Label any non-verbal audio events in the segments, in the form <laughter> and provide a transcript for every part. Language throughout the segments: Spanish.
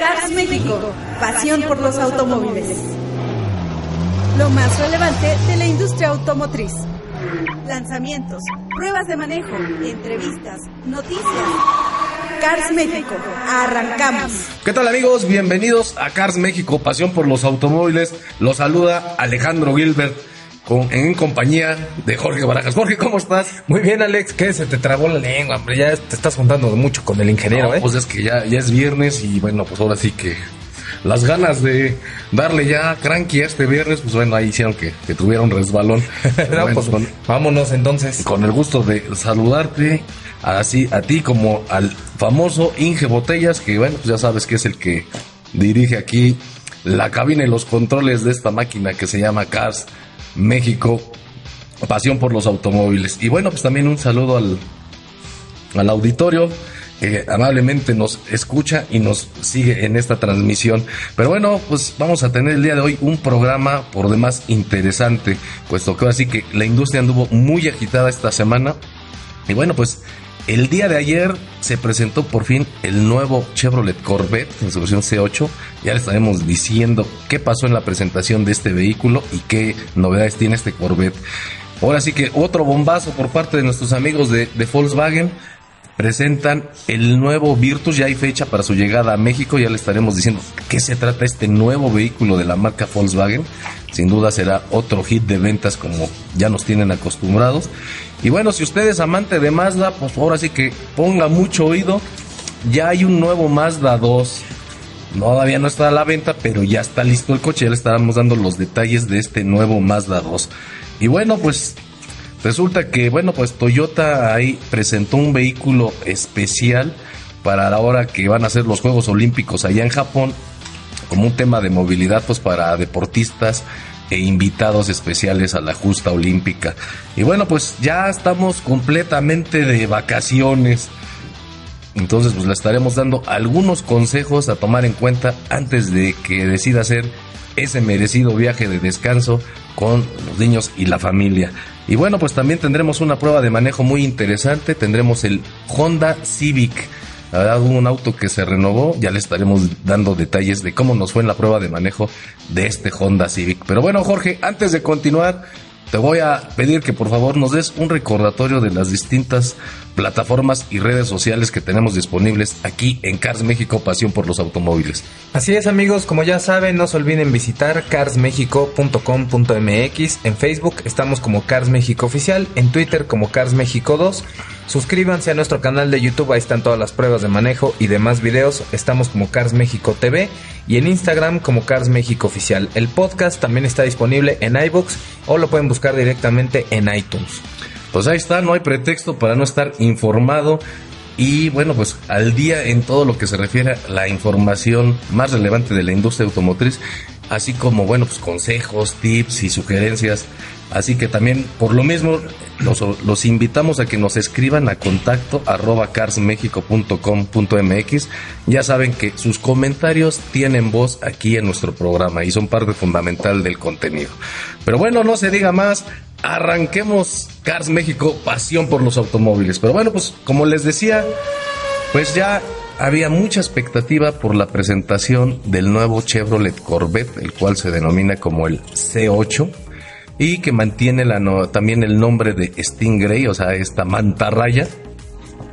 Cars México, pasión por los automóviles. Lo más relevante de la industria automotriz. Lanzamientos, pruebas de manejo, entrevistas, noticias. Cars México, arrancamos. ¿Qué tal amigos? Bienvenidos a Cars México, pasión por los automóviles. Los saluda Alejandro Gilbert con, en compañía de Jorge Barajas. Jorge, ¿cómo estás? Muy bien, Alex. ¿Qué? Se te trabó la lengua, hombre. Ya te estás juntando mucho con el ingeniero, No, ¿eh? Pues es que ya, ya es viernes y bueno, pues ahora sí que las ganas de darle ya cranky a este viernes, pues bueno, ahí hicieron que, que tuviera un resbalón. <laughs> No, bueno, pues, con, vámonos entonces. con el gusto de saludarte, así a ti como al famoso Inge Botellas, que bueno, pues ya sabes que es el que dirige aquí la cabina y los controles de esta máquina que se llama Cars México, pasión por los automóviles. Y bueno, pues también un saludo al, al auditorio que amablemente nos escucha y nos sigue en esta transmisión. Pero bueno, pues vamos a tener el día de hoy un programa por demás interesante, puesto que así que la industria anduvo muy agitada esta semana. Y bueno, pues el día de ayer se presentó por fin el nuevo Chevrolet Corvette en su versión C8. Ya le estaremos diciendo qué pasó en la presentación de este vehículo y qué novedades tiene este Corvette. Ahora sí que otro bombazo por parte de nuestros amigos de, de Volkswagen. Presentan el nuevo Virtus, ya hay fecha para su llegada a México, ya le estaremos diciendo qué se trata este nuevo vehículo de la marca Volkswagen. Sin duda será otro hit de ventas como ya nos tienen acostumbrados. Y bueno, si usted es amante de Mazda, pues ahora sí que ponga mucho oído. Ya hay un nuevo Mazda 2. Todavía no está a la venta, pero ya está listo el coche. Ya le estaremos dando los detalles de este nuevo Mazda 2. Y bueno, pues resulta que, bueno, pues Toyota ahí presentó un vehículo especial para la hora que van a ser los Juegos Olímpicos allá en Japón, como un tema de movilidad, pues para deportistas e invitados especiales a la justa olímpica. Y bueno, pues ya estamos completamente de vacaciones. Entonces, pues le estaremos dando algunos consejos a tomar en cuenta antes de que decida hacer ese merecido viaje de descanso con los niños y la familia. Y bueno, pues también tendremos una prueba de manejo muy interesante. Tendremos el Honda Civic. La verdad, un auto que se renovó. Ya le estaremos dando detalles de cómo nos fue en la prueba de manejo de este Honda Civic. Pero bueno, Jorge, antes de continuar, te voy a pedir que por favor nos des un recordatorio de las distintas plataformas y redes sociales que tenemos disponibles aquí en Cars México, Pasión por los Automóviles. Así es, amigos. Como ya saben, no se olviden visitar carsmexico.com.mx. En Facebook estamos como Cars México Oficial. En Twitter como Cars México 2. Suscríbanse a nuestro canal de YouTube. Ahí están todas las pruebas de manejo y demás videos. Estamos como Cars México TV. Y en Instagram como Cars México Oficial. El podcast también está disponible en iBox o lo pueden buscar directamente en iTunes. Pues ahí está, no hay pretexto para no estar informado y bueno, pues al día en todo lo que se refiere a la información más relevante de la industria automotriz, así como bueno, pues consejos, tips y sugerencias. Así que también por lo mismo los, invitamos a que nos escriban a contacto arroba carsmexico.com.mx. Ya saben que sus comentarios tienen voz aquí en nuestro programa y son parte fundamental del contenido. Pero bueno, no se diga más, arranquemos Cars México, pasión por los automóviles. Pero bueno, pues como les decía, pues ya había mucha expectativa por la presentación del nuevo Chevrolet Corvette, el cual se denomina como el C8 y que mantiene la también el nombre de Stingray, o sea, esta mantarraya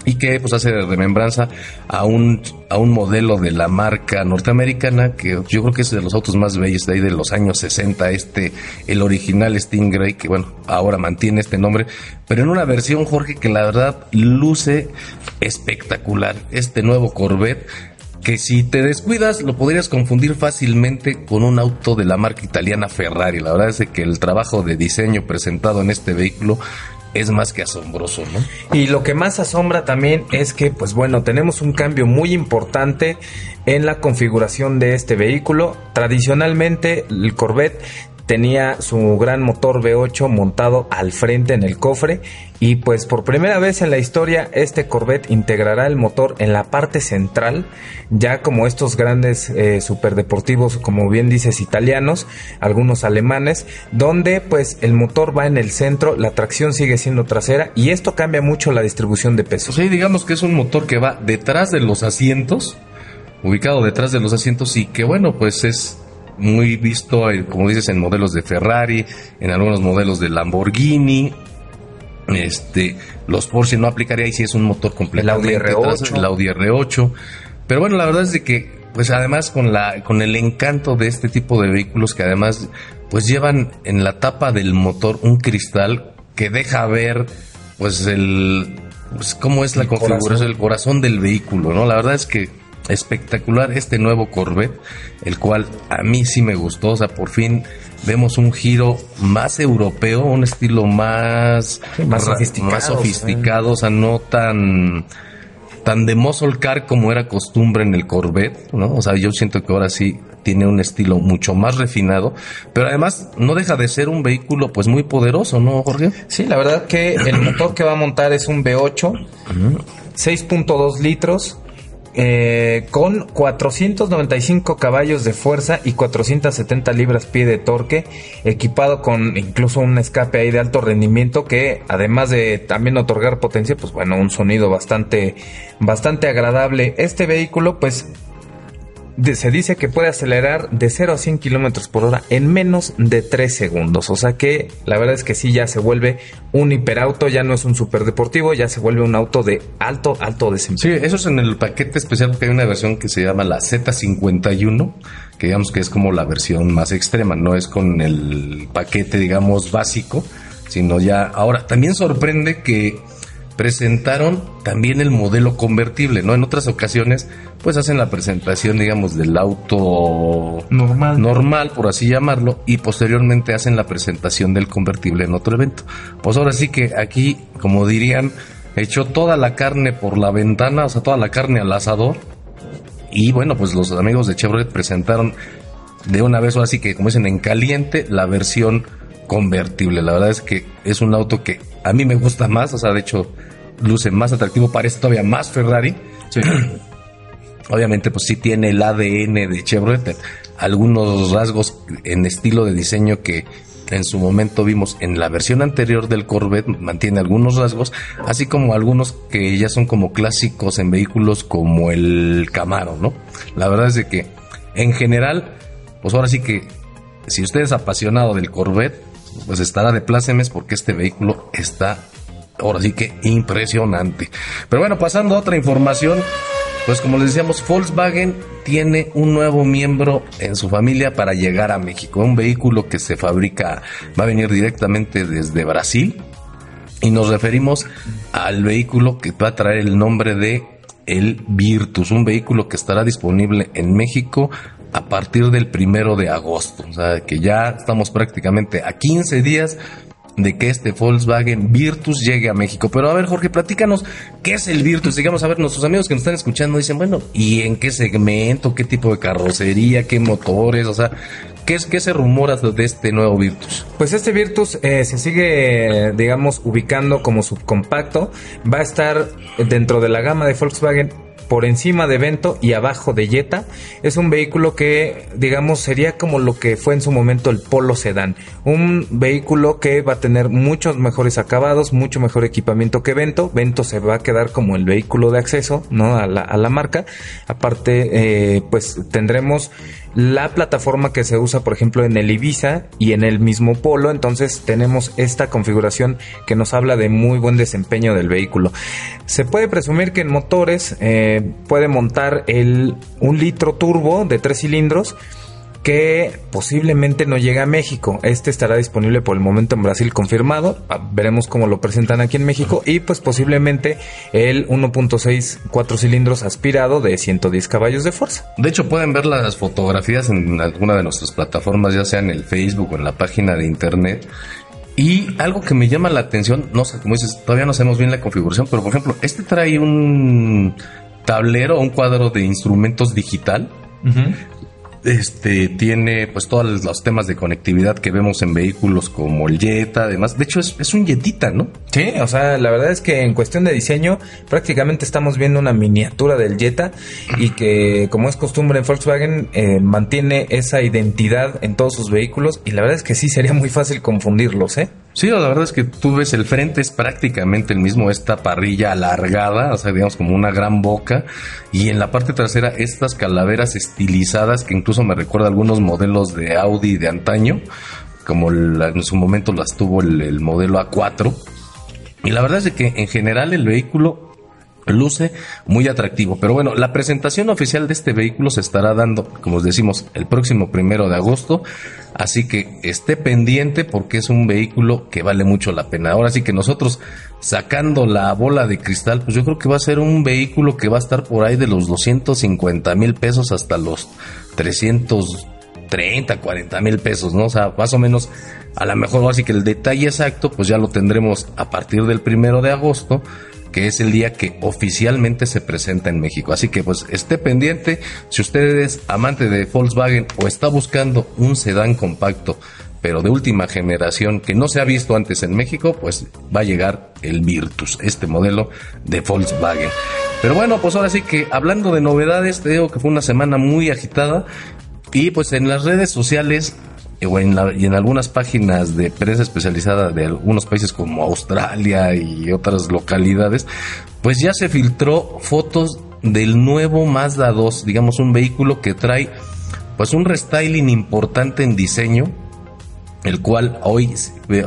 y que pues hace remembranza a un a un modelo de la marca norteamericana que yo creo que es de los autos más bellos de ahí de los años 60 este el original Stingray que bueno ahora mantiene este nombre pero en una versión Jorge que la verdad luce espectacular este nuevo Corvette que si te descuidas lo podrías confundir fácilmente con un auto de la marca italiana Ferrari. La verdad es que el trabajo de diseño presentado en este vehículo es más que asombroso, ¿no? Y lo que más asombra también es que, pues bueno, tenemos un cambio muy importante en la configuración de este vehículo. Tradicionalmente, el Corvette tenía su gran motor V8 montado al frente en el cofre y pues por primera vez en la historia este Corvette integrará el motor en la parte central ya como estos grandes eh, superdeportivos como bien dices italianos algunos alemanes donde pues el motor va en el centro la tracción sigue siendo trasera y esto cambia mucho la distribución de pesos Sí, digamos que es un motor que va detrás de los asientos ubicado detrás de los asientos y que bueno, pues es muy visto, eh, como dices, en modelos de Ferrari, en algunos modelos de Lamborghini. Este, los Porsche no aplicaría y si es un motor completamente El Audi R8. el Audi R8. Pero bueno, la verdad es de que, pues además con la, con el encanto de este tipo de vehículos que además, pues llevan en la tapa del motor un cristal que deja ver, pues el, pues cómo es la El configuración, corazón. el corazón del vehículo, ¿no? La verdad es que espectacular este nuevo Corvette, el cual a mí sí me gustó, o sea, por fin vemos un giro más europeo, un estilo más, Sí, más sofisticado, más sofisticado, o sea, no tan tan de muscle car como era costumbre en el Corvette, ¿no? O sea, yo siento que ahora sí tiene un estilo mucho más refinado, pero además no deja de ser un vehículo pues muy poderoso, ¿no, Jorge? Sí, la verdad que el motor que va a montar es un V8, 6.2 litros, eh, con 495 caballos de fuerza y 470 libras-pie de torque, equipado con incluso un escape ahí de alto rendimiento que además de también otorgar potencia, pues bueno, un sonido bastante, bastante agradable. Este vehículo, pues se dice que puede acelerar de 0 a 100 kilómetros por hora en menos de 3 segundos. O sea que la verdad es que sí, ya se vuelve un hiperauto, ya no es un superdeportivo, ya se vuelve un auto de alto, alto desempeño. Sí, eso es en el paquete especial porque hay una versión que se llama la Z51, que digamos que es como la versión más extrema, no es con el paquete, digamos, básico, sino ya... Ahora, también sorprende que presentaron también el modelo convertible, ¿no? En otras ocasiones, pues hacen la presentación, digamos, del auto Normal. normal, por así llamarlo, y posteriormente hacen la presentación del convertible en otro evento. Pues ahora sí que aquí, como dirían, echó toda la carne por la ventana, o sea, toda la carne al asador. Y bueno, pues los amigos de Chevrolet presentaron de una vez, ahora sí que, como dicen, en caliente, la versión convertible. La verdad es que es un auto que a mí me gusta más, o sea, de hecho, luce más atractivo, parece todavía más Ferrari. <clears throat> Obviamente, pues sí tiene el ADN de Chevrolet, algunos rasgos en estilo de diseño que en su momento vimos en la versión anterior del Corvette, mantiene algunos rasgos, así como algunos que ya son como clásicos en vehículos como el Camaro, ¿no? La verdad es de que en general, pues ahora sí que si usted es apasionado del Corvette, pues estará de plácemes porque este vehículo está ahora sí que impresionante. Pero bueno, pasando a otra información, pues como les decíamos, Volkswagen tiene un nuevo miembro en su familia para llegar a México. Un vehículo que se fabrica, va a venir directamente desde Brasil. Y nos referimos al vehículo que va a traer el nombre de el Virtus, un vehículo que estará disponible en México a partir del primero de agosto. O sea, que ya estamos prácticamente a 15 días de que este Volkswagen Virtus llegue a México. Pero a ver, Jorge, platícanos qué es el Virtus. Digamos, a ver, nuestros amigos que nos están escuchando dicen, bueno, ¿y en qué segmento? ¿Qué tipo de carrocería? ¿Qué motores? O sea, ¿qué, es, qué se rumora de este nuevo Virtus? Pues este Virtus eh, se sigue, digamos, ubicando como subcompacto. Va a estar dentro de la gama de Volkswagen por encima de Vento y abajo de Jetta. Es un vehículo que, digamos, sería como lo que fue en su momento el Polo Sedan. Un vehículo que va a tener muchos mejores acabados, mucho mejor equipamiento que Vento. Vento se va a quedar como el vehículo de acceso, ¿no? A la, a la marca. Aparte, eh, pues tendremos la plataforma que se usa, por ejemplo, en el Ibiza y en el mismo Polo. Entonces tenemos esta configuración que nos habla de muy buen desempeño del vehículo. Se puede presumir que en motores eh, puede montar el un litro turbo de tres cilindros que posiblemente no llegue a México. Este estará disponible por el momento en Brasil confirmado. Ah, Veremos cómo lo presentan aquí en México. Y pues posiblemente el 1.6 cuatro cilindros aspirado de 110 caballos de fuerza. De hecho, pueden ver las fotografías en alguna de nuestras plataformas, ya sea en el Facebook o en la página de internet. Y algo que me llama la atención, no sé, como dices, todavía no sabemos bien la configuración, pero por ejemplo, este trae un tablero, un cuadro de instrumentos digital. Este tiene pues todos los temas de conectividad que vemos en vehículos como el Jetta, además. De hecho, es, es un Jettita, ¿no? Sí, o sea, la verdad es que en cuestión de diseño prácticamente estamos viendo una miniatura del Jetta y que como es costumbre en Volkswagen eh, mantiene esa identidad en todos sus vehículos y la verdad es que sí sería muy fácil confundirlos, ¿eh? Sí, la verdad es que tú ves el frente es prácticamente el mismo, esta parrilla alargada, o sea, digamos como una gran boca, y en la parte trasera estas calaveras estilizadas que incluso me recuerda algunos modelos de Audi de antaño, como en su momento las tuvo el, el modelo A4. Y la verdad es que en general el vehículo luce muy atractivo. Pero bueno, la presentación oficial de este vehículo se estará dando, como os decimos, el próximo primero de agosto. Así que esté pendiente porque es un vehículo que vale mucho la pena. Ahora sí que nosotros sacando la bola de cristal, pues yo creo que va a ser un vehículo que va a estar por ahí de los 250 mil pesos hasta los 330, 40 mil pesos, ¿no? O sea, más o menos, a lo mejor así que el detalle exacto, pues ya lo tendremos a partir del primero de agosto que es el día que oficialmente se presenta en México. Así que pues esté pendiente, si usted es amante de Volkswagen o está buscando un sedán compacto, pero de última generación que no se ha visto antes en México, pues va a llegar el Virtus, este modelo de Volkswagen. Pero bueno, pues ahora sí que hablando de novedades, te digo que fue una semana muy agitada y pues en las redes sociales y en algunas páginas de prensa especializada de algunos países como Australia y otras localidades, pues ya se filtró fotos del nuevo Mazda 2, digamos un vehículo que trae pues un restyling importante en diseño, el cual hoy,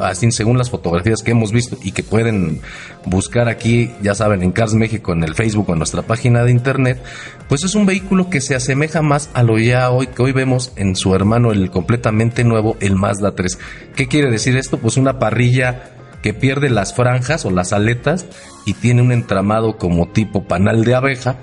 así según las fotografías que hemos visto y que pueden buscar aquí, ya saben, en Cars México, en el Facebook o en nuestra página de internet, pues es un vehículo que se asemeja más a lo ya hoy que hoy vemos en su hermano, el completamente nuevo, el Mazda 3. ¿Qué quiere decir esto? Pues una parrilla que pierde las franjas o las aletas y tiene un entramado como tipo panal de abeja,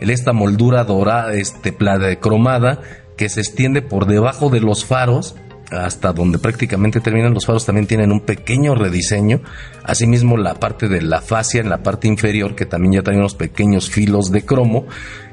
esta moldura dorada, este, cromada, que se extiende por debajo de los faros hasta donde prácticamente terminan los faros también tienen un pequeño rediseño. Asimismo la parte de la fascia en la parte inferior que también ya trae unos pequeños filos de cromo.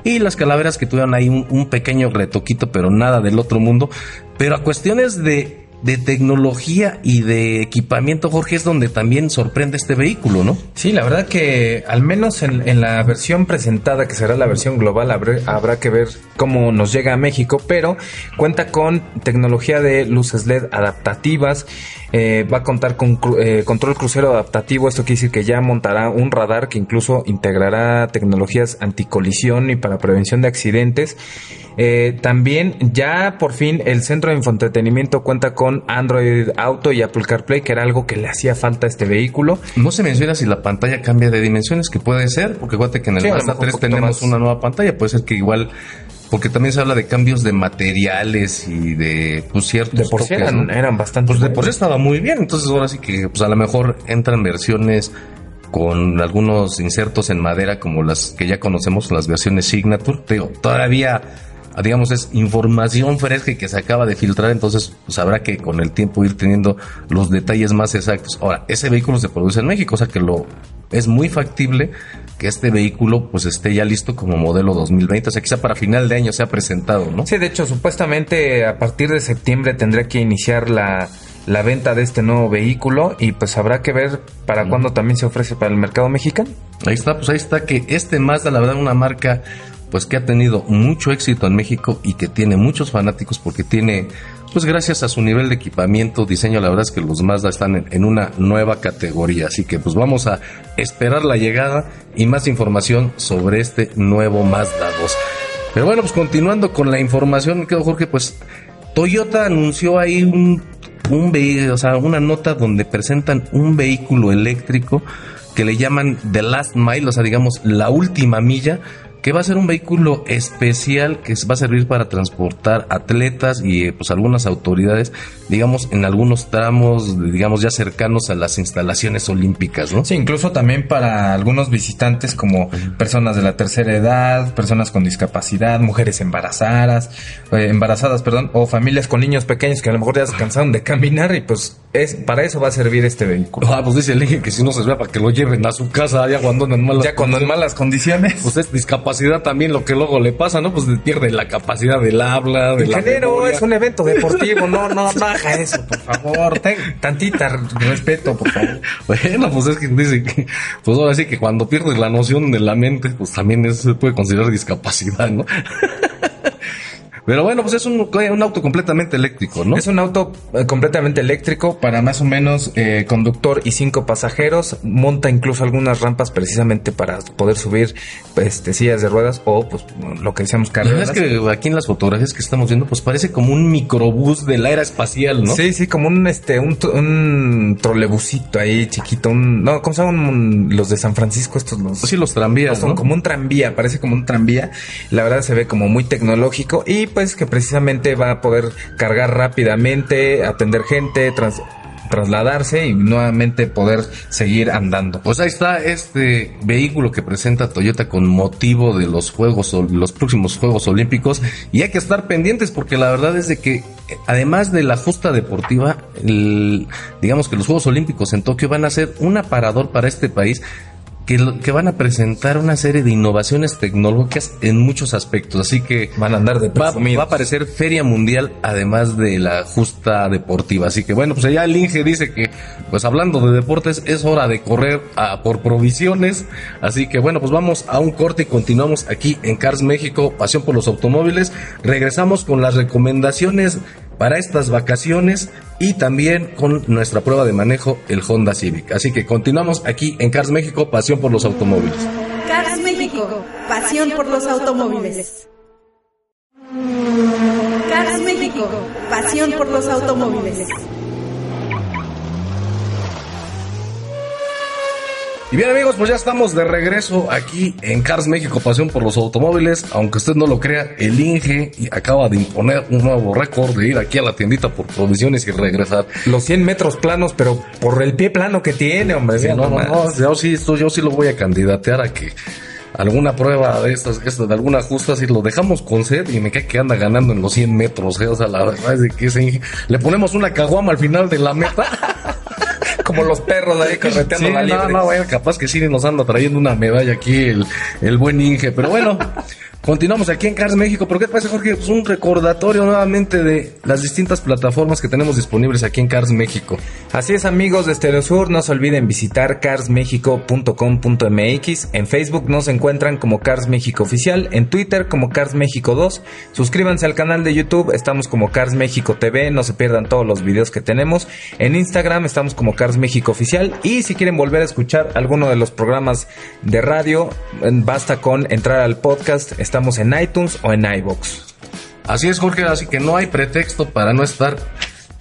Y las calaveras que tuvieron ahí un, un pequeño retoquito pero nada del otro mundo. Pero a cuestiones de de tecnología y de equipamiento, Jorge, es donde también sorprende este vehículo, ¿no? Sí, la verdad que al menos en, la versión presentada, que será la versión global, habrá, que ver cómo nos llega a México, pero cuenta con tecnología de luces LED adaptativas, eh, va a contar con eh, control crucero adaptativo, esto quiere decir que ya montará un radar que incluso integrará tecnologías anticolisión y para prevención de accidentes. Eh, también ya por fin el centro de infoentretenimiento cuenta con Android Auto y Apple CarPlay, que era algo que le hacía falta a este vehículo. No se menciona si la pantalla cambia de dimensiones, que puede ser, porque acuérdate que en el Mazda 3 tenemos una nueva pantalla, puede ser que igual porque también se habla de cambios de materiales y de pues ciertos de por sí eran, eran, bastante pues de por sí estaba muy bien entonces ahora sí que pues a lo mejor entran versiones con algunos insertos en madera como las que ya conocemos las versiones Signature. Digo todavía digamos, es información fresca y que se acaba de filtrar, entonces pues habrá que con el tiempo ir teniendo los detalles más exactos. Ahora, ese vehículo se produce en México, o sea que lo es muy factible que este vehículo pues esté ya listo como modelo 2020, o sea quizá para final de año sea presentado, ¿no? Sí, de hecho, supuestamente a partir de septiembre tendría que iniciar la, la venta de este nuevo vehículo y pues habrá que ver para cuándo también se ofrece para el mercado mexicano. Ahí está, pues ahí está que este Mazda, la verdad, una marca pues que ha tenido mucho éxito en México y que tiene muchos fanáticos porque tiene, pues gracias a su nivel de equipamiento, diseño, la verdad es que los Mazda están en, una nueva categoría. Así que pues vamos a esperar la llegada y más información sobre este nuevo Mazda 2. Pero bueno, pues continuando con la información, quedo Jorge, pues Toyota anunció ahí un, un o sea, una nota donde presentan un vehículo eléctrico que le llaman The Last Mile, o sea, digamos, la última milla, que va a ser un vehículo especial que va a servir para transportar atletas y pues algunas autoridades, digamos, en algunos tramos, digamos, ya cercanos a las instalaciones olímpicas, ¿no? Sí, incluso también para algunos visitantes como personas de la tercera edad, personas con discapacidad, mujeres embarazadas, eh, embarazadas, perdón, o familias con niños pequeños que a lo mejor ya se cansaron de caminar y pues es para eso va a servir este vehículo. Ah, pues dice el que si no se ve para que lo lleven a su casa ya cuando en malas ya cuando en malas condiciones. Pues es discapacidad también lo que luego le pasa, ¿no? Pues pierde la capacidad del habla, de Ingeniero, es un evento deportivo, no, no, baja <laughs> eso, por favor, ten tantita respeto, por favor. <laughs> Bueno, pues es que dice que, pues ahora sí que cuando pierdes la noción de la mente, pues también eso se puede considerar discapacidad, ¿no? <laughs> Pero bueno, pues es un, un auto completamente eléctrico, ¿no? Es un auto eh, completamente eléctrico para más o menos eh, conductor y cinco pasajeros. Monta incluso algunas rampas precisamente para poder subir este, sillas de ruedas o pues lo que decíamos La verdad es que aquí en las fotografías que estamos viendo, pues parece como un microbús de la era espacial, ¿no? Sí, sí, como un este un, un trolebusito ahí chiquito, un no, ¿cómo se llaman los de San Francisco estos los? Sí, los tranvías, son como un tranvía, parece como un tranvía. La verdad se ve como muy tecnológico y pues que precisamente va a poder cargar rápidamente, atender gente, trasladarse y nuevamente poder seguir andando. Pues ahí está este vehículo que presenta Toyota con motivo de los Juegos, los próximos Juegos Olímpicos. Y hay que estar pendientes porque la verdad es de que, además de la justa deportiva, el- digamos que los Juegos Olímpicos en Tokio van a ser un aparador para este país. Que, lo- que van a presentar una serie de innovaciones tecnológicas en muchos aspectos. Así que Van a andar de Va, va a aparecer Feria Mundial, además de la justa deportiva. Así que bueno, pues allá el Inge dice que, pues hablando de deportes, es hora de correr a- por provisiones. Así que bueno, pues vamos a un corte y continuamos aquí en Cars México, Pasión por los Automóviles. Regresamos con las recomendaciones para estas vacaciones y también con nuestra prueba de manejo, el Honda Civic. Así que continuamos aquí en Cars México, Pasión por los Automóviles. Cars México, pasión por los automóviles. Cars México, pasión por los automóviles. Y bien amigos, pues ya estamos de regreso aquí en Cars México, pasión por los automóviles. Aunque usted no lo crea, el Inge acaba de imponer un nuevo récord de ir aquí a la tiendita por provisiones y regresar. Los 100 metros planos, pero por el pie plano que tiene, hombre. Sí, no, no, no, yo sí, esto, yo sí lo voy a candidatear a que alguna prueba de estas, estas de alguna justa, si lo dejamos con sed y me cae que anda ganando en los 100 metros, ¿eh? o sea, la verdad es que ese Inge, le ponemos una caguama al final de la meta. <laughs> Como los perros ahí correteando Sí, la no, liebre. no, bueno, capaz que sí nos anda trayendo una medalla aquí el, el buen Inge. Pero bueno, continuamos aquí en Cars México. ¿Por qué te Jorge? Pues un recordatorio nuevamente de las distintas plataformas que tenemos disponibles aquí en Cars México. Así es amigos de Stereo Sur, no se olviden visitar carsmexico.com.mx, en Facebook nos encuentran como Cars México Oficial, en Twitter como Cars México 2, suscríbanse al canal de YouTube, estamos como Cars México TV, no se pierdan todos los videos que tenemos, en Instagram estamos como Cars México Oficial y si quieren volver a escuchar alguno de los programas de radio, basta con entrar al podcast, estamos en iTunes o en iBox. Así es, Jorge, así que no hay pretexto para no estar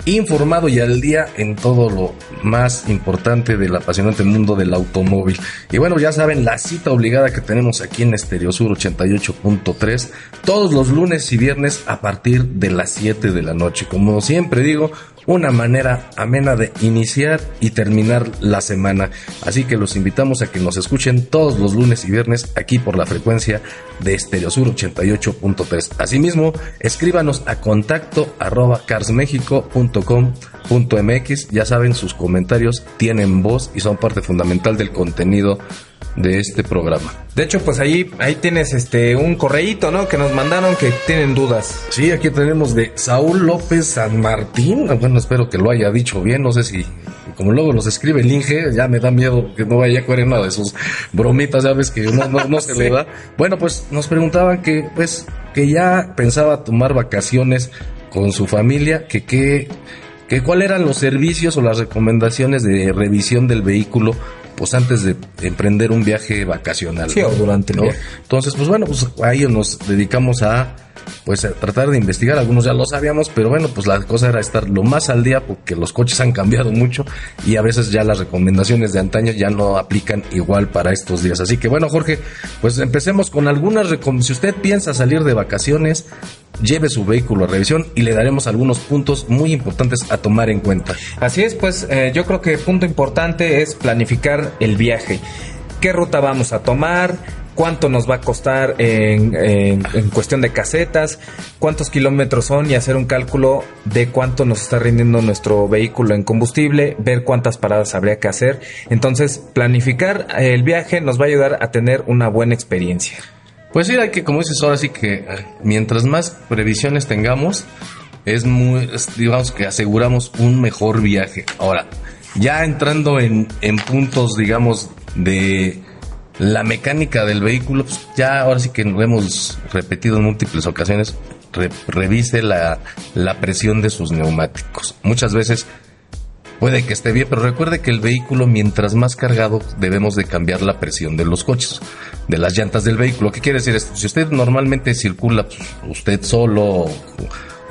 informado y al día en todo lo más importante del apasionante mundo del automóvil. Y bueno, ya saben, la cita obligada que tenemos aquí en Estereo Sur 88.3 todos los lunes y viernes a partir de las 7 de la noche. Como siempre digo, una manera amena de iniciar y terminar la semana. Así que los invitamos a que nos escuchen todos los lunes y viernes aquí por la frecuencia de Estereo Sur 88.3. Asimismo, escríbanos a contacto arroba carsmexico.com.mx. Ya saben, sus comentarios tienen voz y son parte fundamental del contenido de este programa. De hecho, pues ahí, ahí tienes este un correíto, ¿no? Que nos mandaron que tienen dudas. Sí, aquí tenemos de Saúl López San Martín. Bueno, espero que lo haya dicho bien. No sé si, como luego los escribe el Inge, ya me da miedo que no vaya a en una de sus bromitas, ya ves que no, no, no se le <laughs> da. Bueno, pues nos preguntaban que, pues, que ya pensaba tomar vacaciones con su familia, que qué, que cuáles eran los servicios o las recomendaciones de revisión del vehículo pues antes de emprender un viaje vacacional. Sí, o durante el ¿no? viaje. Entonces, pues bueno, pues a nos dedicamos a pues a tratar de investigar, algunos ya lo sabíamos, pero bueno, pues la cosa era estar lo más al día porque los coches han cambiado mucho y a veces ya las recomendaciones de antaño ya no aplican igual para estos días. Así que bueno, Jorge, pues empecemos con algunas recomendaciones. Si usted piensa salir de vacaciones, lleve su vehículo a revisión y le daremos algunos puntos muy importantes a tomar en cuenta. Así es, pues eh, yo creo que punto importante es planificar el viaje. ¿Qué ruta vamos a tomar? ¿Cuánto nos va a costar en, en- cuestión de casetas? ¿Cuántos kilómetros son? Y hacer un cálculo de cuánto nos está rindiendo nuestro vehículo en combustible, ver cuántas paradas habría que hacer. Entonces, planificar el viaje nos va a ayudar a tener una buena experiencia. Pues sí, hay que, como dices ahora sí que eh, mientras más previsiones tengamos, es muy, digamos que aseguramos un mejor viaje. Ahora, ya entrando en, en puntos, digamos, de la mecánica del vehículo, pues ya ahora sí que lo hemos repetido en múltiples ocasiones, revise la, la presión de sus neumáticos. Muchas veces puede que esté bien, pero recuerde que el vehículo mientras más cargado debemos de cambiar la presión de los coches, de las llantas del vehículo. ¿Qué quiere decir esto? Si usted normalmente circula pues, usted solo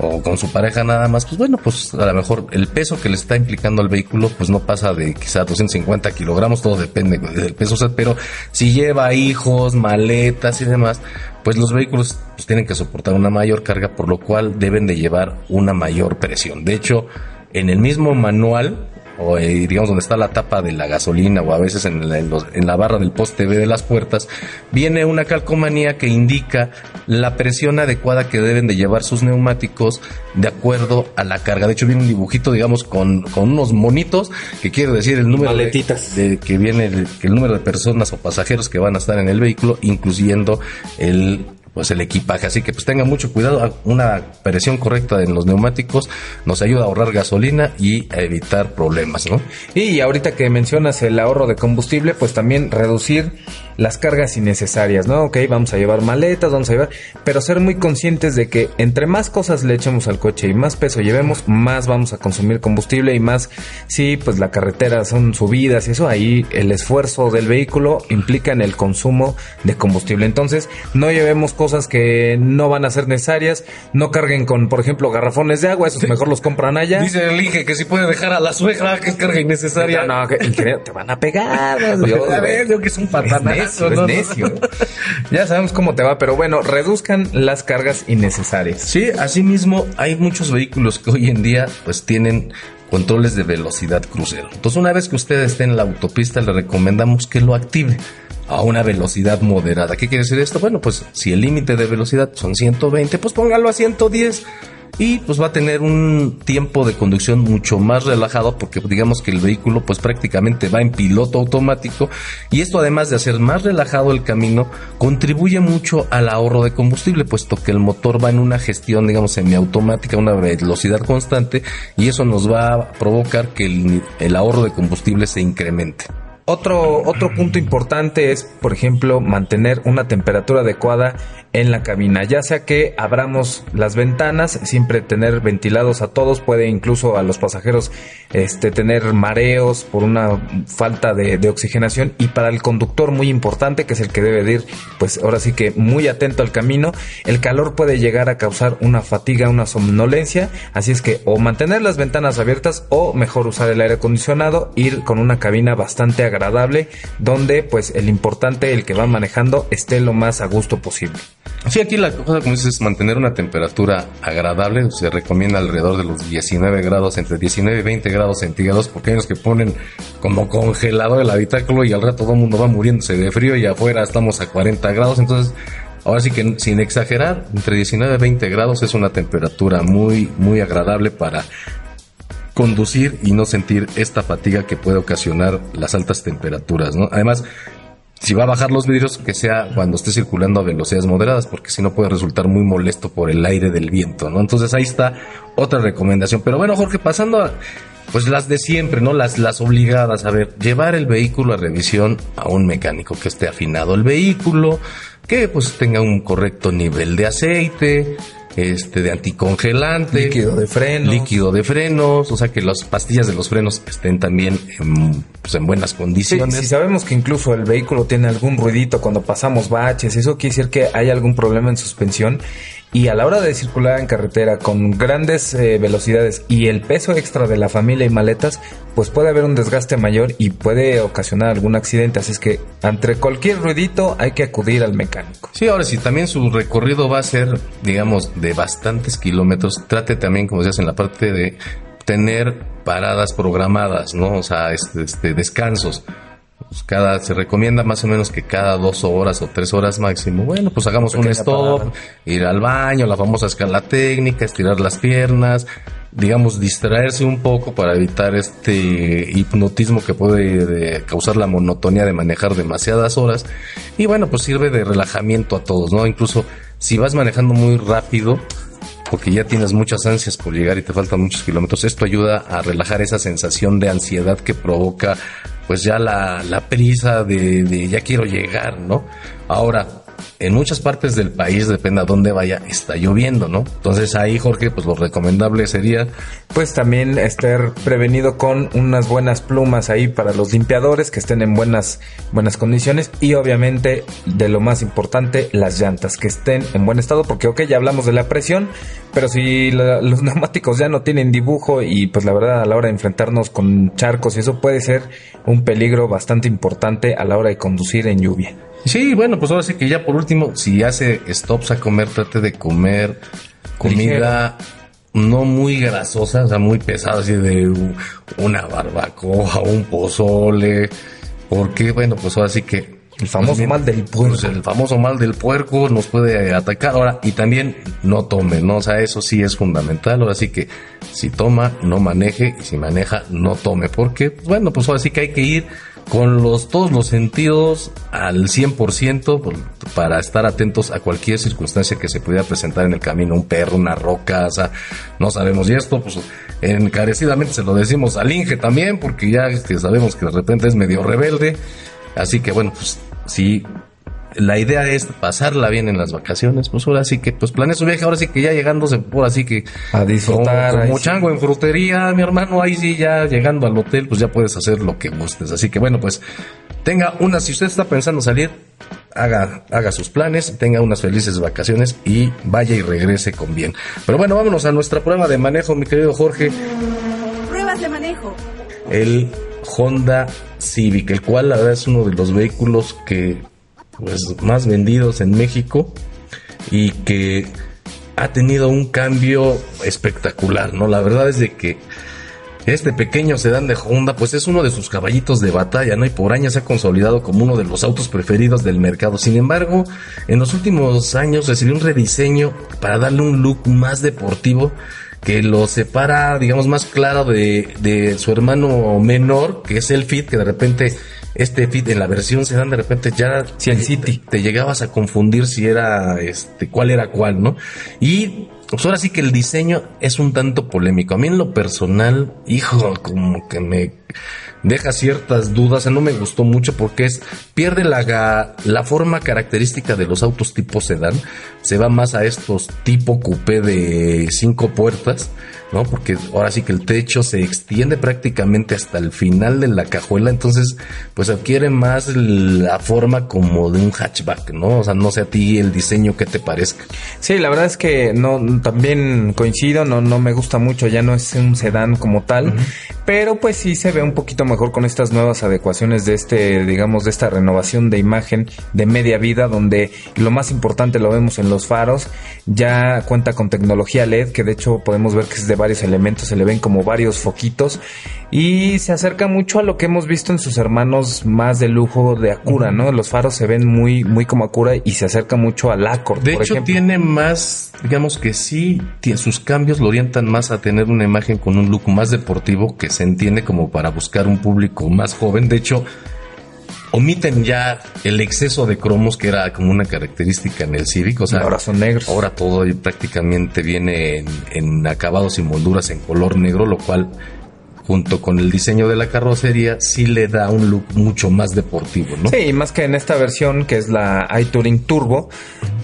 o, con su pareja nada más, pues bueno, pues a lo mejor el peso que le está implicando al vehículo pues no pasa de quizá 250 kilogramos, todo depende del peso, pero si lleva hijos, maletas y demás, pues los vehículos pues, tienen que soportar una mayor carga, por lo cual deben de llevar una mayor presión. De hecho, en el mismo manual o eh, digamos donde está la tapa de la gasolina o a veces en la, en, la barra del poste B de las puertas, viene una calcomanía que indica la presión adecuada que deben de llevar sus neumáticos de acuerdo a la carga. De hecho viene un dibujito, digamos, con, con unos monitos que quiere decir el número de, que viene el, el número de personas o pasajeros que van a estar en el vehículo, incluyendo el pues el equipaje. Así que pues tengan mucho cuidado. Una presión correcta en los neumáticos nos ayuda a ahorrar gasolina y a evitar problemas, ¿no? Y ahorita que mencionas el ahorro de combustible, pues también reducir las cargas innecesarias, ¿no? Ok, vamos a llevar maletas, vamos a llevar, pero ser muy conscientes de que entre más cosas le echemos al coche y más peso llevemos, más vamos a consumir combustible y más, sí, pues la carretera son subidas y eso, ahí el esfuerzo del vehículo implica en el consumo de combustible. Entonces, no llevemos cosas que no van a ser necesarias, no carguen con, por ejemplo, garrafones de agua, esos mejor los compran allá. Dice el Inge que si puede dejar a la suegra que es carga innecesaria. No, no, que, te van a pegar. <laughs> Dios, a ver, yo que es un patanazo. Es necio, ya sabemos cómo te va, pero bueno, reduzcan las cargas innecesarias. Sí, asimismo, hay muchos vehículos que hoy en día pues tienen controles de velocidad crucero. Entonces, una vez que usted esté en la autopista, le recomendamos que lo active a una velocidad moderada. ¿Qué quiere decir esto? Bueno, pues si el límite de velocidad son 120, pues póngalo a 110 y pues va a tener un tiempo de conducción mucho más relajado porque digamos que el vehículo pues prácticamente va en piloto automático y esto además de hacer más relajado el camino contribuye mucho al ahorro de combustible puesto que el motor va en una gestión digamos semiautomática una velocidad constante y eso nos va a provocar que el, el ahorro de combustible se incremente. Otro, otro punto importante es, por ejemplo, mantener una temperatura adecuada en la cabina, ya sea que abramos las ventanas, siempre tener ventilados a todos, puede incluso a los pasajeros este, tener mareos por una falta de, de, oxigenación. Y para el conductor muy importante, que es el que debe ir, pues ahora sí que muy atento al camino, el calor puede llegar a causar una fatiga, una somnolencia, así es que o mantener las ventanas abiertas o mejor usar el aire acondicionado, ir con una cabina bastante agradable donde pues el importante, el que va manejando, esté lo más a gusto posible. Sí, aquí la cosa, como dices, es mantener una temperatura agradable. Se recomienda alrededor de los 19 grados, entre 19 y 20 grados centígrados, porque hay los que ponen como congelado el habitáculo y al rato todo el mundo va muriéndose de frío y afuera estamos a 40 grados. Entonces, ahora sí que sin exagerar, entre 19 y 20 grados es una temperatura muy, muy agradable para conducir y no sentir esta fatiga que puede ocasionar las altas temperaturas, ¿no? Además, si va a bajar los vidrios, que sea cuando esté circulando a velocidades moderadas, porque si no puede resultar muy molesto por el aire del viento, ¿no? Entonces ahí está otra recomendación. Pero bueno, Jorge, pasando a, pues las de siempre, ¿no? Las, las obligadas. A ver, llevar el vehículo a revisión a un mecánico que esté afinado el vehículo, que pues tenga un correcto nivel de aceite, este de anticongelante, líquido de frenos, líquido de frenos, o sea que las pastillas de los frenos estén también en, pues, en buenas condiciones. si sabemos que incluso el vehículo tiene algún ruidito cuando pasamos baches, eso quiere decir que hay algún problema en suspensión y a la hora de circular en carretera con grandes eh, velocidades y el peso extra de la familia y maletas, pues puede haber un desgaste mayor y puede ocasionar algún accidente. Así es que entre cualquier ruidito hay que acudir al mecánico. Sí, ahora si también su recorrido va a ser, digamos, de bastantes kilómetros, trate también, como decías, en la parte de tener paradas programadas, ¿no? O sea, este, este descansos pues cada, se recomienda más o menos que cada dos horas o tres horas máximo. Bueno, pues hagamos un stop, ir al baño, la famosa escala técnica, estirar las piernas, digamos, distraerse un poco para evitar este hipnotismo que puede causar la monotonía de manejar demasiadas horas. Y bueno, pues sirve de relajamiento a todos, ¿no? Incluso si vas manejando muy rápido, porque ya tienes muchas ansias por llegar y te faltan muchos kilómetros, esto ayuda a relajar esa sensación de ansiedad que provoca pues ya la, la prisa de, ya quiero llegar, ¿no? Ahora, en muchas partes del país, depende a dónde vaya, está lloviendo, ¿no? Entonces ahí, Jorge, pues lo recomendable sería... Pues también estar prevenido con unas buenas plumas ahí para los limpiadores que estén en buenas, buenas condiciones y obviamente de lo más importante, las llantas que estén en buen estado porque ok, ya hablamos de la presión, pero si los <laughs> neumáticos ya no tienen dibujo y pues la verdad a la hora de enfrentarnos con charcos y eso puede ser un peligro bastante importante a la hora de conducir en lluvia. Sí, bueno, pues ahora sí que ya por último, si hace stops a comer, trate de comer comida no muy grasosa, o sea, muy pesada, así de una barbacoa, un pozole, porque bueno, pues ahora sí que el famoso mal del puerco. Pues, el famoso mal del puerco nos puede atacar. Ahora, y también no tome, ¿no? O sea, eso sí es fundamental. Ahora sí que si toma, no maneje. Y si maneja, no tome. Porque, pues, bueno, pues ahora sí que hay que ir con los, todos los sentidos al 100% pues, para estar atentos a cualquier circunstancia que se pudiera presentar en el camino, un perro, una roca, o sea, no sabemos. Y esto, pues, encarecidamente se lo decimos al Inge también, porque ya este, sabemos que de repente es medio rebelde. Así que bueno, pues si la idea es pasarla bien en las vacaciones, pues ahora sí que pues planea su viaje, ahora sí que ya llegándose por así que a disfrutar como, chango en frutería, mi hermano, ahí sí ya llegando al hotel, pues ya puedes hacer lo que gustes. Así que bueno, pues tenga una, si usted está pensando salir, haga, haga sus planes, tenga unas felices vacaciones y vaya y regrese con bien. Pero bueno, vámonos a nuestra prueba de manejo, mi querido Jorge. Pruebas de manejo. El Honda Civic, el cual la verdad es uno de los vehículos que pues, más vendidos en México y que ha tenido un cambio espectacular, ¿no? La verdad es de que este pequeño sedán de Honda, pues es uno de sus caballitos de batalla, ¿no? Y por años se ha consolidado como uno de los autos preferidos del mercado. Sin embargo, en los últimos años recibió un rediseño para darle un look más deportivo que lo separa, digamos, más claro de, de su hermano menor, que es el Fit, que de repente este Fit en la versión se dan de repente ya si el City te llegabas a confundir si era este cuál era cuál, ¿no? Y pues ahora sí que el diseño es un tanto polémico. A mí en lo personal, hijo, como que me deja ciertas dudas, no me gustó mucho porque es pierde la, la forma característica de los autos tipo sedán, se va más a estos tipo coupé de cinco puertas ¿no? Porque ahora sí que el techo se extiende prácticamente hasta el final de la cajuela, entonces pues adquiere más la forma como de un hatchback, ¿no? O sea, no sé a ti el diseño que te parezca. Sí, la verdad es que no también coincido, no no me gusta mucho, ya no es un sedán como tal, pero pues sí se ve un poquito mejor con estas nuevas adecuaciones de este, digamos, de esta renovación de imagen de media vida donde lo más importante lo vemos en los faros, ya cuenta con tecnología LED que de hecho podemos ver que es de varios elementos, se le ven como varios foquitos y se acerca mucho a lo que hemos visto en sus hermanos más de lujo de Acura, ¿no? Los faros se ven muy, muy como Acura y se acerca mucho al Accord. De hecho, tiene más, digamos que sí, sus cambios lo orientan más a tener una imagen con un look más deportivo que se entiende como para buscar un público más joven. De hecho, omiten ya el exceso de cromos que era como una característica en el Civic. O sea, ahora son negros. Ahora todo prácticamente viene en, en acabados y molduras en color negro, lo cual junto con el diseño de la carrocería, sí le da un look mucho más deportivo, ¿no? Sí, más que en esta versión que es la iTouring Turbo,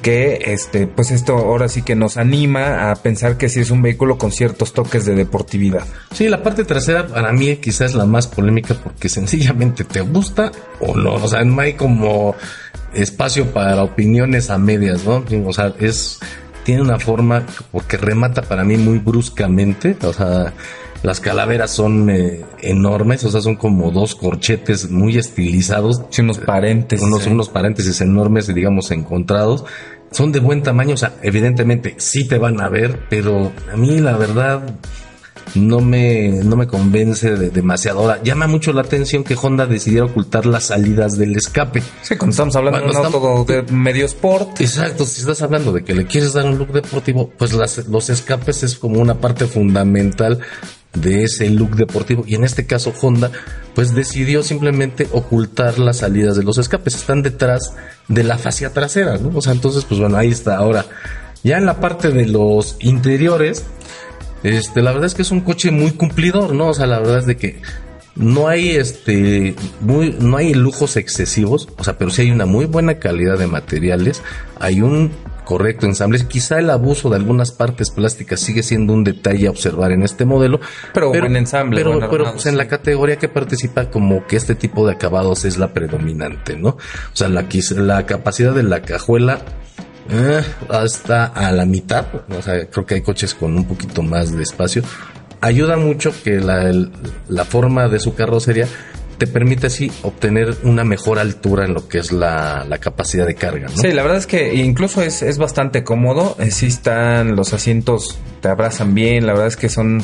que este, pues esto ahora sí que nos anima a pensar que sí es un vehículo con ciertos toques de deportividad. Sí, la parte trasera para mí quizás es la más polémica porque <laughs> sencillamente te gusta o no, o sea, no hay como espacio para opiniones a medias, ¿no? O sea, es tiene una forma porque remata para mí muy bruscamente, o sea, las calaveras son eh, enormes, o sea, son como dos corchetes muy estilizados. Sí, unos paréntesis. Unos, unos paréntesis enormes, digamos, encontrados. Son de buen tamaño, o sea, evidentemente sí te van a ver, pero a mí la verdad no me, no me convence de demasiado. Ahora, llama mucho la atención que Honda decidiera ocultar las salidas del escape. Sí, cuando estamos hablando de un auto de medio sport. Exacto, si estás hablando de que le quieres dar un look deportivo, pues los escapes es como una parte fundamental de ese look deportivo. Y en este caso Honda pues decidió simplemente ocultar las salidas de los escapes. Están detrás de la fascia trasera ¿no? o sea entonces pues bueno ahí está. Ahora ya en la parte de los interiores este la verdad es que es un coche muy cumplidor no o sea la verdad es de que no hay este muy no hay lujos excesivos, o sea, pero sí hay una muy buena calidad de materiales, hay un correcto ensamble. Quizá el abuso de algunas partes plásticas sigue siendo un detalle a observar en este modelo. Pero, en ensamble. Pero, pero pues, en la categoría que participa como que este tipo de acabados es la predominante, ¿no? O sea, la, la capacidad de la cajuela eh, está a la mitad. O sea, creo que hay coches con un poquito más de espacio. Ayuda mucho que la, la forma de su carrocería te permite así obtener una mejor altura en lo que es la, la capacidad de carga. ¿no? Sí, la verdad es que incluso es, es bastante cómodo. Eh, sí están los asientos, te abrazan bien. La verdad es que son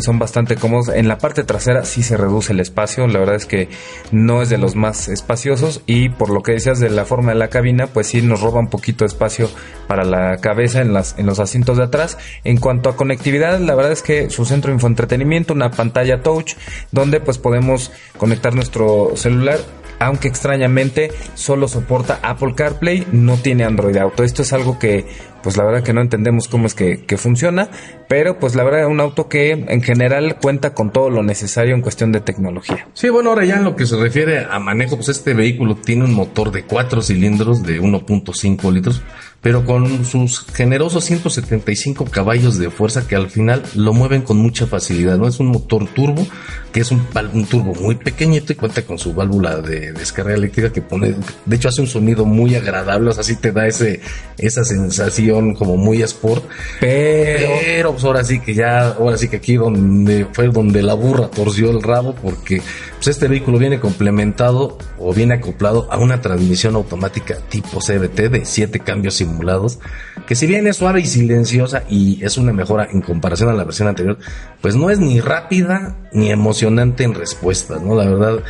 son bastante cómodos. En la parte trasera sí se reduce el espacio, la verdad es que no es de los más espaciosos y por lo que decías de la forma de la cabina, pues sí nos roba un poquito de espacio para la cabeza en, las, en los asientos de atrás. En cuanto a conectividad, la verdad es que su centro de infoentretenimiento, una pantalla touch, donde pues podemos conectar nuestro celular aunque extrañamente solo soporta Apple CarPlay, no tiene Android Auto. Esto es algo que, pues la verdad que no entendemos cómo es que, funciona, pero pues la verdad es un auto que en general cuenta con todo lo necesario en cuestión de tecnología. Sí, bueno, ahora ya en lo que se refiere a manejo, pues este vehículo tiene un motor de 4 cilindros de 1.5 litros pero con sus generosos 175 caballos de fuerza que al final lo mueven con mucha facilidad, ¿no? Es un motor turbo, que es un, un turbo muy pequeñito y cuenta con su válvula de descarga eléctrica que pone, de hecho hace un sonido muy agradable, o sea, sí te da ese, esa sensación como muy sport. Pero, pero pues ahora sí que ya, ahora sí que aquí donde fue donde la burra torció el rabo, porque pues este vehículo viene complementado o viene acoplado a una transmisión automática tipo CBT de 7 cambios simulados, que si bien es suave y silenciosa y es una mejora en comparación a la versión anterior, pues no es ni rápida ni emocionante en respuesta, ¿no? La verdad,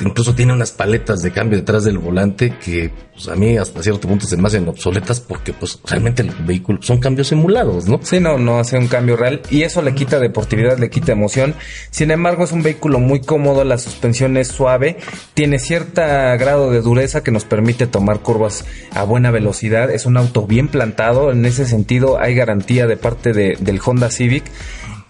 incluso tiene unas paletas de cambio detrás del volante que pues, a mí hasta cierto punto se me hacen obsoletas porque pues realmente el vehículo son cambios simulados, ¿no? Sí, no, no hace un cambio real y eso le quita deportividad, le quita emoción. Sin embargo, es un vehículo muy cómodo, la suspensión es suave, tiene cierto grado de dureza que nos permite tomar curvas a buena velocidad, es un auto bien plantado, en ese sentido hay garantía de parte de, del Honda Civic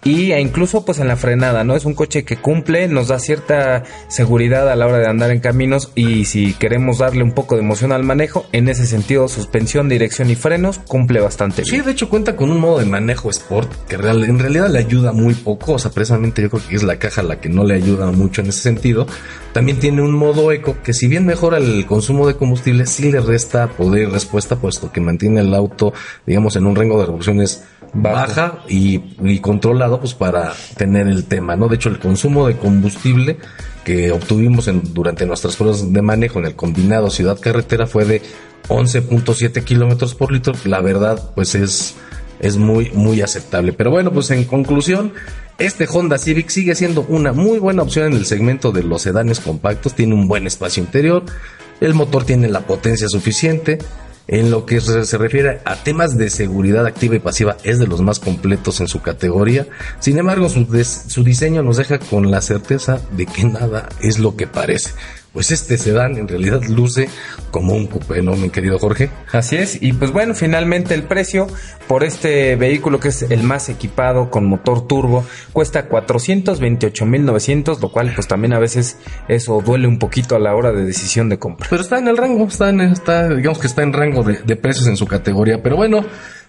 y e incluso pues en la frenada, ¿no? Es un coche que cumple, nos da cierta seguridad a la hora de andar en caminos y si queremos darle un poco de emoción al manejo, en ese sentido suspensión, dirección y frenos cumple bastante bien. Sí, de hecho cuenta con un modo de manejo sport que en realidad le ayuda muy poco, o sea, precisamente yo creo que es la caja la que no le ayuda mucho en ese sentido. También tiene un modo eco que si bien mejora el consumo de combustible, sí le resta poder y respuesta puesto que mantiene el auto, digamos, en un rango de revoluciones baja y, controlado pues para tener el tema, ¿no? De hecho, el consumo de combustible que obtuvimos en, durante nuestras pruebas de manejo en el combinado ciudad-carretera fue de 11.7 kilómetros por litro. La verdad, pues es, es muy, muy aceptable. Pero bueno, pues en conclusión, este Honda Civic sigue siendo una muy buena opción en el segmento de los sedanes compactos. Tiene un buen espacio interior. El motor tiene la potencia suficiente en lo que se refiere a temas de seguridad activa y pasiva, es de los más completos en su categoría. Sin embargo, su, su diseño nos deja con la certeza de que nada es lo que parece pues este sedán en realidad luce como un coupé, ¿no, mi querido Jorge? Así es, y pues bueno, finalmente el precio por este vehículo que es el más equipado con motor turbo cuesta 428.900, lo cual pues también a veces eso duele un poquito a la hora de decisión de compra. Pero está en el rango, está, en, está digamos que está en rango de, de precios en su categoría, pero bueno,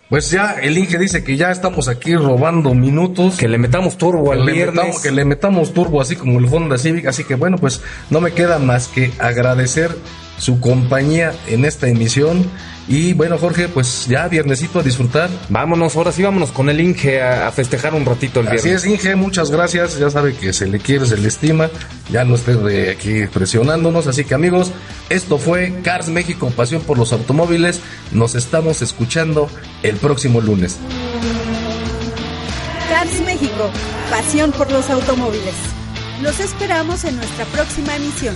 pues ya el Inge dice que ya estamos aquí robando minutos. Que le metamos turbo al viernes. que le metamos turbo así como el Honda Civic. Así que bueno, pues no me queda más que agradecer su compañía en esta emisión. Y bueno, Jorge, pues ya viernesito a disfrutar. Vámonos, ahora sí vámonos con el Inge a, festejar un ratito el viernes. Así es, Inge, muchas gracias. Ya sabe que se le quiere, se le estima. Ya no esté aquí presionándonos. Así que amigos, esto fue Cars México, pasión por los automóviles. Nos estamos escuchando el próximo lunes. Cars México, pasión por los automóviles. Los esperamos en nuestra próxima emisión.